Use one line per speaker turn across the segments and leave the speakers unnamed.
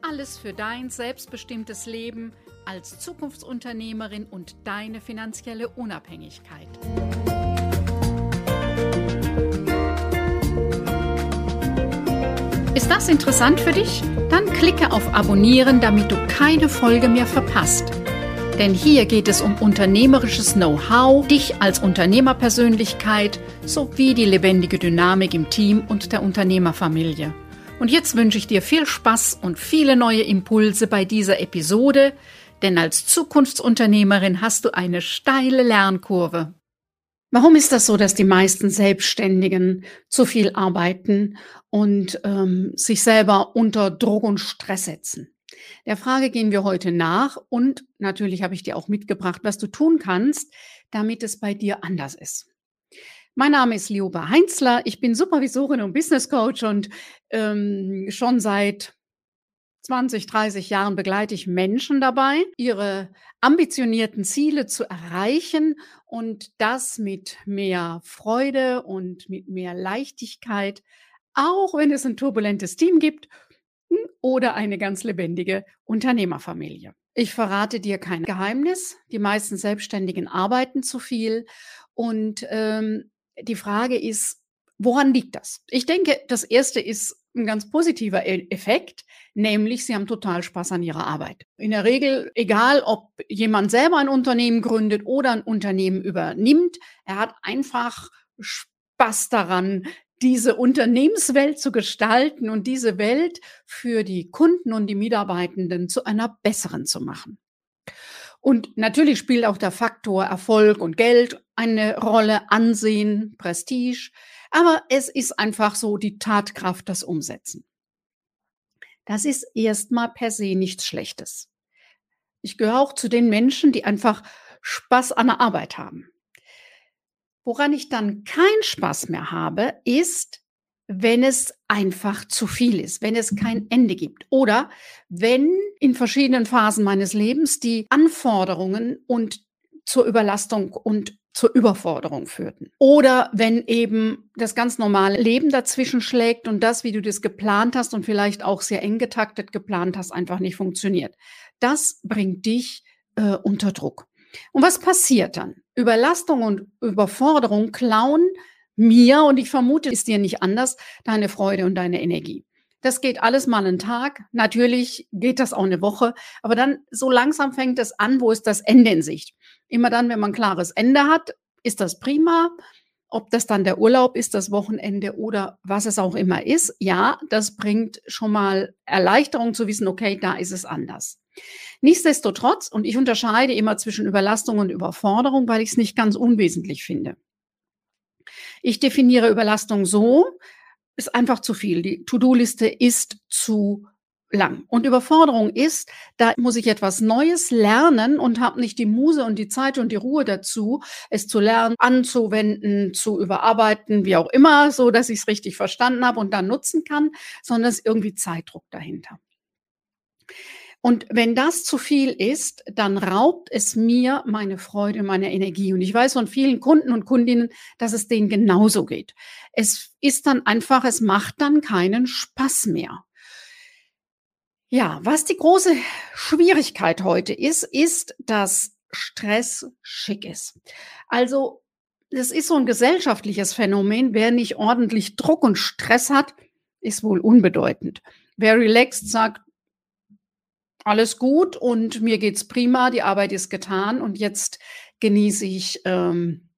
Alles für dein selbstbestimmtes Leben als Zukunftsunternehmerin und deine finanzielle Unabhängigkeit. Ist das interessant für dich? Dann klicke auf Abonnieren, damit du keine Folge mehr verpasst. Denn hier geht es um unternehmerisches Know-how, dich als Unternehmerpersönlichkeit sowie die lebendige Dynamik im Team und der Unternehmerfamilie. Und jetzt wünsche ich dir viel Spaß und viele neue Impulse bei dieser Episode, denn als Zukunftsunternehmerin hast du eine steile Lernkurve. Warum ist das so, dass die meisten Selbstständigen zu viel arbeiten und ähm, sich selber unter Druck und Stress setzen? Der Frage gehen wir heute nach und natürlich habe ich dir auch mitgebracht, was du tun kannst, damit es bei dir anders ist. Mein Name ist Lioba Heinzler. Ich bin Supervisorin und Business Coach und ähm, schon seit 20, 30 Jahren begleite ich Menschen dabei, ihre ambitionierten Ziele zu erreichen und das mit mehr Freude und mit mehr Leichtigkeit, auch wenn es ein turbulentes Team gibt hm, oder eine ganz lebendige Unternehmerfamilie. Ich verrate dir kein Geheimnis. Die meisten Selbstständigen arbeiten zu viel und ähm, die Frage ist, woran liegt das? Ich denke, das erste ist ein ganz positiver e-, Effekt, nämlich sie haben total Spaß an ihrer Arbeit. In der Regel, egal ob jemand selber ein Unternehmen gründet oder ein Unternehmen übernimmt, er hat einfach Spaß daran, diese Unternehmenswelt zu gestalten und diese Welt für die Kunden und die Mitarbeitenden zu einer besseren zu machen. Und natürlich spielt auch der Faktor Erfolg und Geld eine Rolle, Ansehen, Prestige. Aber es ist einfach so die Tatkraft, das Umsetzen. Das ist erstmal per se nichts Schlechtes. Ich gehöre auch zu den Menschen, die einfach Spaß an der Arbeit haben. Woran ich dann keinen Spaß mehr habe, ist, wenn es einfach zu viel ist, wenn es kein Ende gibt oder wenn in verschiedenen Phasen meines Lebens die Anforderungen und zur Überlastung und zur Überforderung führten. Oder wenn eben das ganz normale Leben dazwischen schlägt und das, wie du das geplant hast und vielleicht auch sehr eng getaktet geplant hast, einfach nicht funktioniert. Das bringt dich äh, unter Druck. Und was passiert dann? Überlastung und Überforderung klauen mir, und ich vermute, ist dir nicht anders, deine Freude und deine Energie. Das geht alles mal einen Tag. Natürlich geht das auch eine Woche. Aber dann so langsam fängt es an, wo ist das Ende in Sicht? Immer dann, wenn man ein klares Ende hat, ist das prima. Ob das dann der Urlaub ist, das Wochenende oder was es auch immer ist. Ja, das bringt schon mal Erleichterung zu wissen, okay, da ist es anders. Nichtsdestotrotz, und ich unterscheide immer zwischen Überlastung und Überforderung, weil ich es nicht ganz unwesentlich finde. Ich definiere Überlastung so, ist einfach zu viel. Die To-Do-Liste ist zu lang. Und Überforderung ist, da muss ich etwas Neues lernen und habe nicht die Muse und die Zeit und die Ruhe dazu, es zu lernen, anzuwenden, zu überarbeiten, wie auch immer, so dass ich es richtig verstanden habe und dann nutzen kann, sondern es ist irgendwie Zeitdruck dahinter. Und wenn das zu viel ist, dann raubt es mir meine Freude, meine Energie. Und ich weiß von vielen Kunden und Kundinnen, dass es denen genauso geht. Es ist dann einfach, es macht dann keinen Spaß mehr. Ja, was die große Schwierigkeit heute ist, ist, dass Stress schick ist. Also, das ist so ein gesellschaftliches Phänomen. Wer nicht ordentlich Druck und Stress hat, ist wohl unbedeutend. Wer relaxed sagt, alles gut und mir geht's prima, die Arbeit ist getan und jetzt genieße ich ähm,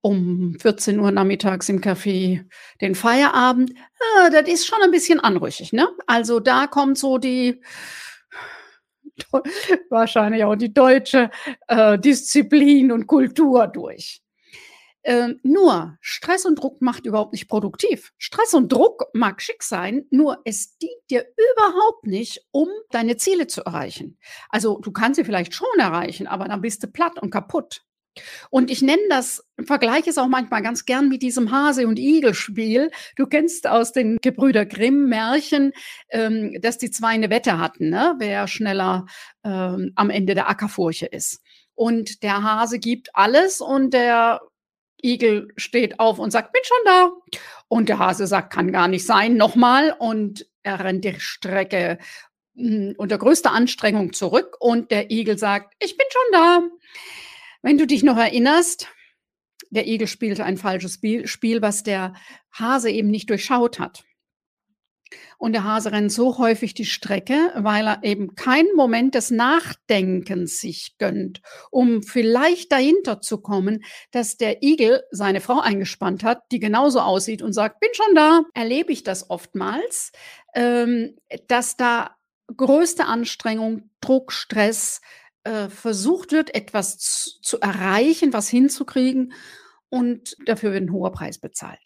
um 14 Uhr nachmittags im Café den Feierabend. Äh, das ist schon ein bisschen anrüchig, ne? Also da kommt so die wahrscheinlich auch die deutsche äh, Disziplin und Kultur durch. Ähm, nur Stress und Druck macht überhaupt nicht produktiv. Stress und Druck mag schick sein, nur es dient dir überhaupt nicht, um deine Ziele zu erreichen. Also du kannst sie vielleicht schon erreichen, aber dann bist du platt und kaputt. Und ich nenne das, vergleiche es auch manchmal ganz gern mit diesem Hase- und Igel-Spiel. Du kennst aus den Gebrüder Grimm-Märchen, ähm, dass die zwei eine Wette hatten, ne? wer schneller ähm, am Ende der Ackerfurche ist. Und der Hase gibt alles und der Igel steht auf und sagt, bin schon da. Und der Hase sagt, kann gar nicht sein, nochmal. Und er rennt die Strecke hm, unter größter Anstrengung zurück und der Igel sagt, ich bin schon da. Wenn du dich noch erinnerst, der Igel spielte ein falsches Spiel, was der Hase eben nicht durchschaut hat. Und der Hase rennt so häufig die Strecke, weil er eben keinen Moment des Nachdenkens sich gönnt, um vielleicht dahinter zu kommen, dass der Igel seine Frau eingespannt hat, die genauso aussieht und sagt, bin schon da. Erlebe ich das oftmals, ähm, dass da größte Anstrengung, Druck, Stress, äh, versucht wird, etwas zu, zu erreichen, was hinzukriegen und dafür wird ein hoher Preis bezahlt.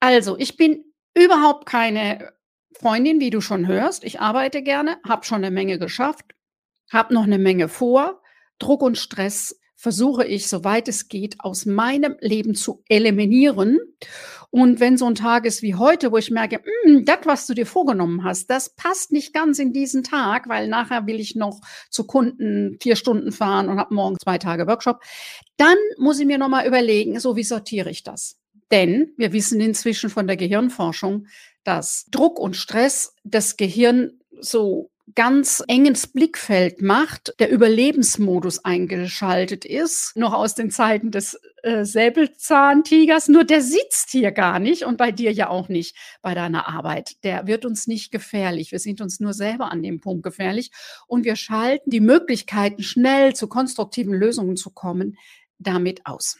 Also, ich bin überhaupt keine Freundin, wie du schon hörst. Ich arbeite gerne, habe schon eine Menge geschafft, habe noch eine Menge vor. Druck und Stress versuche ich, soweit es geht, aus meinem Leben zu eliminieren. Und wenn so ein Tag ist wie heute, wo ich merke, hm, das, was du dir vorgenommen hast, das passt nicht ganz in diesen Tag, weil nachher will ich noch zu Kunden vier Stunden fahren und habe morgen zwei Tage Workshop, dann muss ich mir nochmal überlegen, so wie sortiere ich das? Denn wir wissen inzwischen von der Gehirnforschung, dass Druck und Stress das Gehirn so ganz enges Blickfeld macht, der Überlebensmodus eingeschaltet ist, noch aus den Zeiten des äh, Säbelzahntigers, nur der sitzt hier gar nicht und bei dir ja auch nicht bei deiner Arbeit. Der wird uns nicht gefährlich. Wir sind uns nur selber an dem Punkt gefährlich und wir schalten die Möglichkeiten, schnell zu konstruktiven Lösungen zu kommen, damit aus.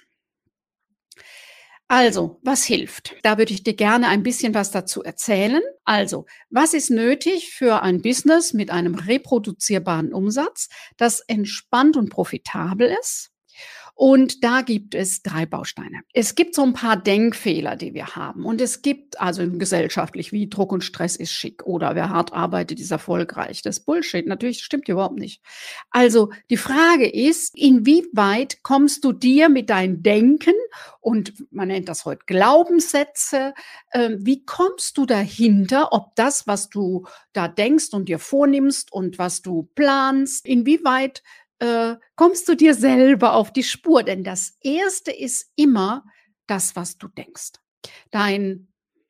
Also, was hilft? Da würde ich dir gerne ein bisschen was dazu erzählen. Also, was ist nötig für ein Business mit einem reproduzierbaren Umsatz, das entspannt und profitabel ist? Und da gibt es drei Bausteine. Es gibt so ein paar Denkfehler, die wir haben. Und es gibt also gesellschaftlich, wie Druck und Stress ist schick oder wer hart arbeitet, ist erfolgreich. Das ist Bullshit. Natürlich stimmt überhaupt nicht. Also die Frage ist, inwieweit kommst du dir mit deinem Denken und man nennt das heute Glaubenssätze, äh, wie kommst du dahinter, ob das, was du da denkst und dir vornimmst und was du planst, inwieweit äh, kommst du dir selber auf die Spur. Denn das Erste ist immer das, was du denkst. Dein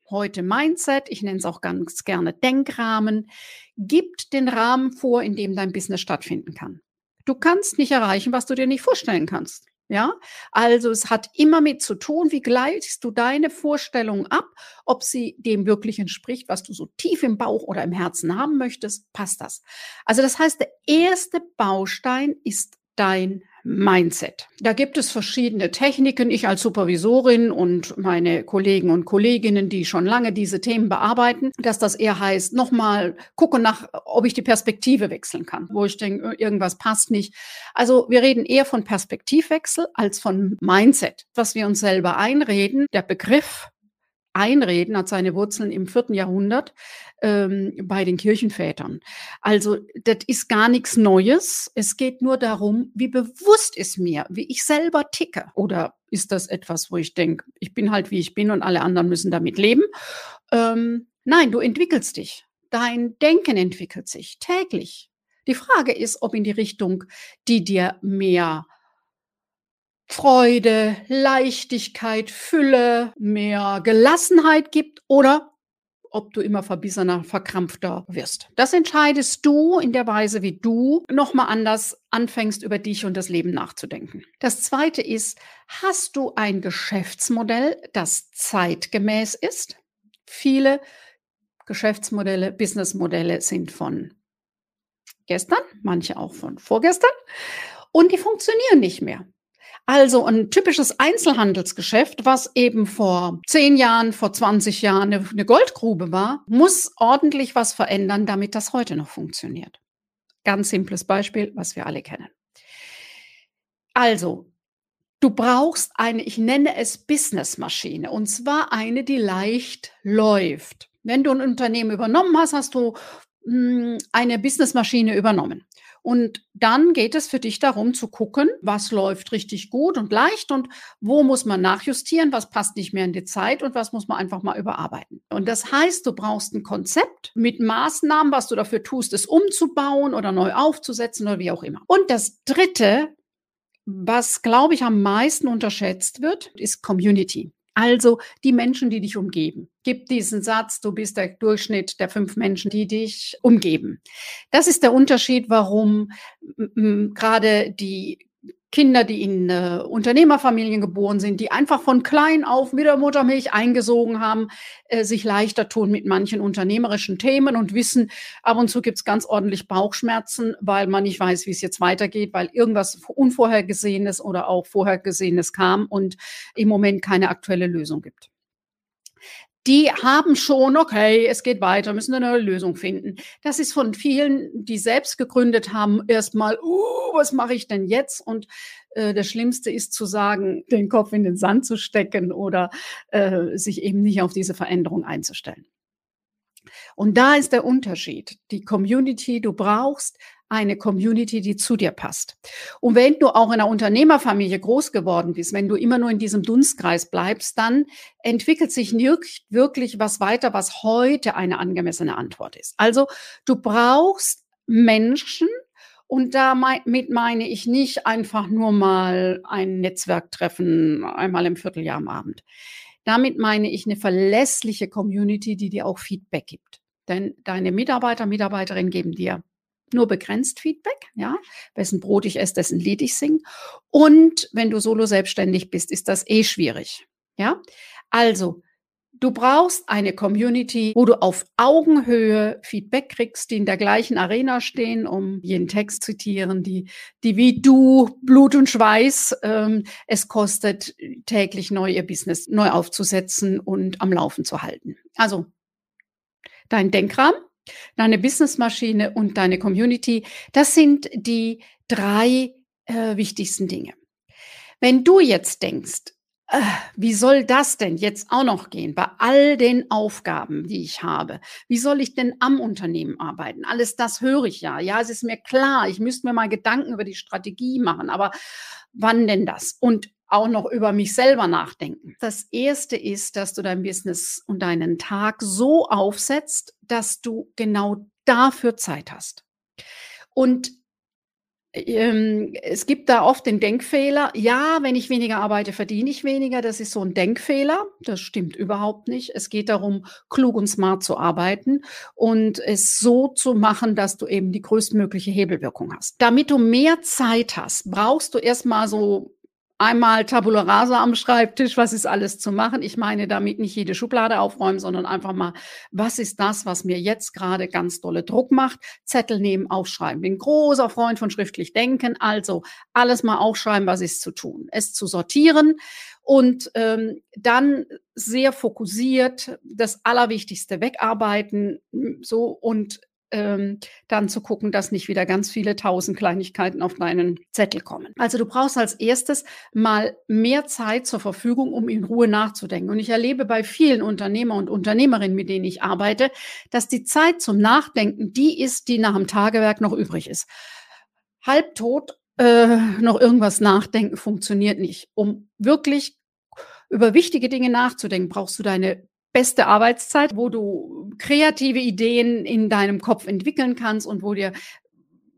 heute Mindset, ich nenne es auch ganz gerne Denkrahmen, gibt den Rahmen vor, in dem dein Business stattfinden kann. Du kannst nicht erreichen, was du dir nicht vorstellen kannst. Ja, also es hat immer mit zu tun, wie gleichst du deine Vorstellung ab, ob sie dem wirklich entspricht, was du so tief im Bauch oder im Herzen haben möchtest, passt das. Also das heißt, der erste Baustein ist dein Mindset. Da gibt es verschiedene Techniken. Ich als Supervisorin und meine Kollegen und Kolleginnen, die schon lange diese Themen bearbeiten, dass das eher heißt, nochmal gucken nach, ob ich die Perspektive wechseln kann, wo ich denke, irgendwas passt nicht. Also wir reden eher von Perspektivwechsel als von Mindset, was wir uns selber einreden. Der Begriff Einreden hat seine Wurzeln im vierten Jahrhundert ähm, bei den Kirchenvätern. Also das ist gar nichts Neues. Es geht nur darum, wie bewusst ist mir, wie ich selber ticke. Oder ist das etwas, wo ich denke, ich bin halt wie ich bin und alle anderen müssen damit leben? Ähm, nein, du entwickelst dich. Dein Denken entwickelt sich täglich. Die Frage ist, ob in die Richtung, die dir mehr Freude, Leichtigkeit, Fülle, mehr Gelassenheit gibt oder ob du immer verbissener, verkrampfter wirst. Das entscheidest du in der Weise, wie du nochmal anders anfängst, über dich und das Leben nachzudenken. Das zweite ist, hast du ein Geschäftsmodell, das zeitgemäß ist? Viele Geschäftsmodelle, Businessmodelle sind von gestern, manche auch von vorgestern und die funktionieren nicht mehr. Also ein typisches Einzelhandelsgeschäft, was eben vor zehn Jahren, vor 20 Jahren eine, Goldgrube war, muss ordentlich was verändern, damit das heute noch funktioniert. Ganz simples Beispiel, was wir alle kennen. Also, Du brauchst eine, ich nenne es Businessmaschine, und zwar eine, die leicht läuft. Wenn du ein Unternehmen übernommen hast, hast du mh, hm, eine Businessmaschine übernommen. Und dann geht es für dich darum zu gucken, was läuft richtig gut und leicht und wo muss man nachjustieren, was passt nicht mehr in die Zeit und was muss man einfach mal überarbeiten. Und das heißt, du brauchst ein Konzept mit Maßnahmen, was du dafür tust, es umzubauen oder neu aufzusetzen oder wie auch immer. Und das dritte, was glaube ich am meisten unterschätzt wird, ist Community. Also die Menschen, die dich umgeben. Gib diesen Satz, du bist der Durchschnitt der fünf Menschen, die dich umgeben. Das ist der Unterschied, warum gerade die Kinder, die in äh, Unternehmerfamilien geboren sind, die einfach von klein auf mit der Muttermilch eingesogen haben, äh, sich leichter tun mit manchen unternehmerischen Themen und wissen, ab und zu gibt's ganz ordentlich Bauchschmerzen, weil man nicht weiß, wie es jetzt weitergeht, weil irgendwas Unvorhergesehenes oder auch Vorhergesehenes kam und im Moment keine aktuelle Lösung gibt die haben schon, okay, es geht weiter, müssen eine Lösung finden. Das ist von vielen, die selbst gegründet haben, erstmal, uh, was mache ich denn jetzt? Und äh, das Schlimmste ist zu sagen, den Kopf in den Sand zu stecken oder äh, sich eben nicht auf diese Veränderung einzustellen. Und da ist der Unterschied. Die Community, du brauchst eine Community, die zu dir passt. Und wenn du auch in einer Unternehmerfamilie groß geworden bist, wenn du immer nur in diesem Dunstkreis bleibst, dann entwickelt sich nicht wirklich was weiter, was heute eine angemessene Antwort ist. Also du brauchst Menschen, und damit meine ich nicht einfach nur mal ein Netzwerktreffen einmal im Vierteljahr am Abend. Damit meine ich eine verlässliche Community, die dir auch Feedback gibt. Denn deine Mitarbeiter, Mitarbeiterinnen geben dir nur begrenzt Feedback, ja, wessen Brot ich esse, dessen Lied ich singe. Und wenn du solo selbstständig bist, ist das eh schwierig, ja. Also, du brauchst eine Community, wo du auf Augenhöhe Feedback kriegst, die in der gleichen Arena stehen, um jeden Text zitieren, die, die wie du Blut und Schweiß ähm, es kostet, täglich neu ihr Business neu aufzusetzen und am Laufen zu halten. Also, dein Denkrahmen, deine Businessmaschine und deine Community, das sind die drei äh, wichtigsten Dinge. Wenn du jetzt denkst, äh, wie soll das denn jetzt auch noch gehen bei all den Aufgaben, die ich habe? Wie soll ich denn am Unternehmen arbeiten? Alles das höre ich ja. Ja, es ist mir klar, ich müsste mir mal Gedanken über die Strategie machen, aber wann denn das? Und auch noch über mich selber nachdenken. Das erste ist, dass du dein Business und deinen Tag so aufsetzt, dass du genau dafür Zeit hast. Und ähm, es gibt da oft den Denkfehler, ja, wenn ich weniger arbeite, verdiene ich weniger. Das ist so ein Denkfehler. Das stimmt überhaupt nicht. Es geht darum, klug und smart zu arbeiten und es so zu machen, dass du eben die größtmögliche Hebelwirkung hast. Damit du mehr Zeit hast, brauchst du erstmal so einmal Tabula rasa am Schreibtisch, was ist alles zu machen. Ich meine damit nicht jede Schublade aufräumen, sondern einfach mal, was ist das, was mir jetzt gerade ganz dolle Druck macht? Zettel nehmen, aufschreiben. Bin großer Freund von schriftlich denken, also alles mal aufschreiben, was ist zu tun. Es zu sortieren und ähm, dann sehr fokussiert das Allerwichtigste wegarbeiten, so und ähm, dann zu gucken, dass nicht wieder ganz viele tausend Kleinigkeiten auf deinen Zettel kommen. Also du brauchst als erstes mal mehr Zeit zur Verfügung, um in Ruhe nachzudenken. Und ich erlebe bei vielen Unternehmer und Unternehmerinnen, mit denen ich arbeite, dass die Zeit zum Nachdenken die ist, die nach dem Tagewerk noch übrig ist. Halbtot äh, noch irgendwas nachdenken funktioniert nicht. Um wirklich über wichtige Dinge nachzudenken, brauchst du deine beste Arbeitszeit, wo du kreative Ideen in deinem Kopf entwickeln kannst und wo dir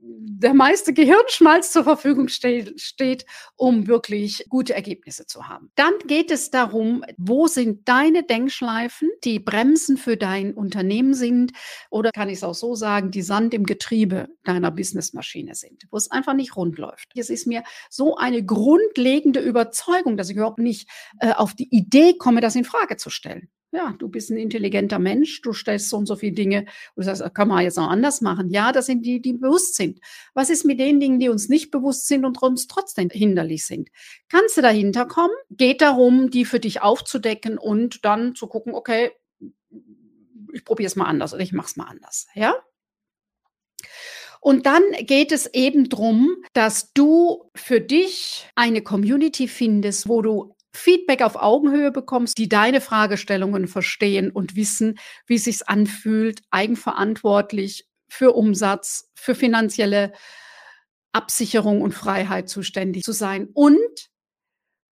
der meiste Gehirnschmalz zur Verfügung steht, steht, um wirklich gute Ergebnisse zu haben. Dann geht es darum, wo sind deine Denkschleifen, die Bremsen für dein Unternehmen sind oder kann ich es auch so sagen, die Sand im Getriebe deiner Businessmaschine sind, wo es einfach nicht rund läuft. Es ist mir so eine grundlegende Überzeugung, dass ich überhaupt nicht äh, auf die Idee komme, das in Frage zu stellen ja, du bist ein intelligenter Mensch, du stellst so und so viele Dinge und du sagst, kann man jetzt auch anders machen. Ja, das sind die, die bewusst sind. Was ist mit den Dingen, die uns nicht bewusst sind und uns trotzdem hinderlich sind? Kannst du dahinter kommen? Geht darum, die für dich aufzudecken und dann zu gucken, okay, ich probiere es mal anders oder ich mache es mal anders. Ja? Und dann geht es eben darum, dass du für dich eine Community findest, wo du Feedback auf Augenhöhe bekommst, die deine Fragestellungen verstehen und wissen, wie es sich anfühlt, eigenverantwortlich für Umsatz, für finanzielle Absicherung und Freiheit zuständig zu sein und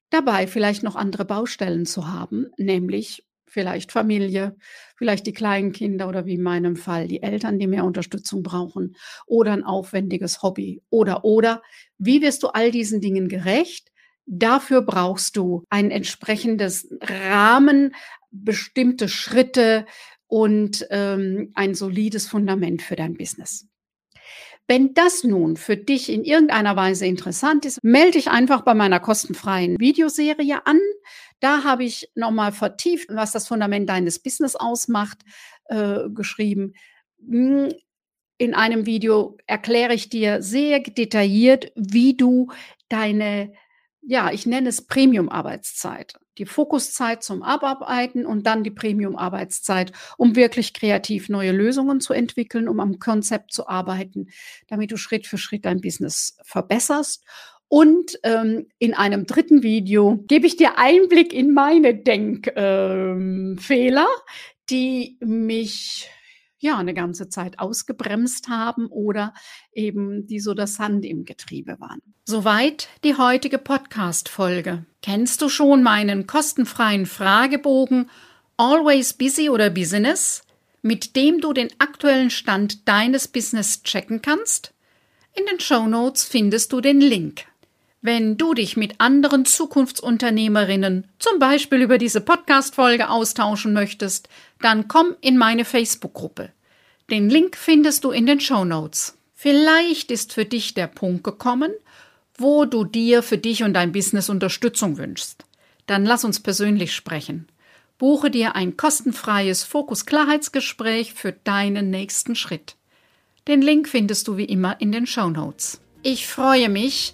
dabei vielleicht noch andere Baustellen zu haben, nämlich vielleicht Familie, vielleicht die kleinen Kinder oder wie in meinem Fall die Eltern, die mehr Unterstützung brauchen oder ein aufwendiges Hobby oder oder. Wie wirst du all diesen Dingen gerecht? Dafür brauchst du ein entsprechendes Rahmen, bestimmte Schritte und ähm, ein solides Fundament für dein Business. Wenn das nun für dich in irgendeiner Weise interessant ist, melde dich einfach bei meiner kostenfreien Videoserie an. Da habe ich nochmal vertieft, was das Fundament deines Business ausmacht, äh, geschrieben. Hm, in einem Video erkläre ich dir sehr detailliert, wie du deine ja, ich nenne es Premium-Arbeitszeit. Die Fokuszeit zum Abarbeiten und dann die Premium-Arbeitszeit, um wirklich kreativ neue Lösungen zu entwickeln, um am Konzept zu arbeiten, damit du Schritt für Schritt dein Business verbesserst. Und ähm, in einem dritten Video gebe ich dir Einblick in meine Denkfehler, ähm, die mich ja eine ganze Zeit ausgebremst haben oder eben die so das Sand im Getriebe waren. Soweit die heutige Podcast-Folge. Kennst du schon meinen kostenfreien Fragebogen Always Busy oder Business, mit dem du den aktuellen Stand deines Business checken kannst? In den Show Notes findest du den Link. Wenn du dich mit anderen Zukunftsunternehmerinnen zum Beispiel über diese Podcast-Folge austauschen möchtest, dann komm in meine Facebook-Gruppe. Den Link findest du in den Show Notes. Vielleicht ist für dich der Punkt gekommen, wo du dir für dich und dein Business Unterstützung wünschst. Dann lass uns persönlich sprechen. Buche dir ein kostenfreies Fokus-Klarheitsgespräch für deinen nächsten Schritt. Den Link findest du wie immer in den Show Notes. Ich freue mich,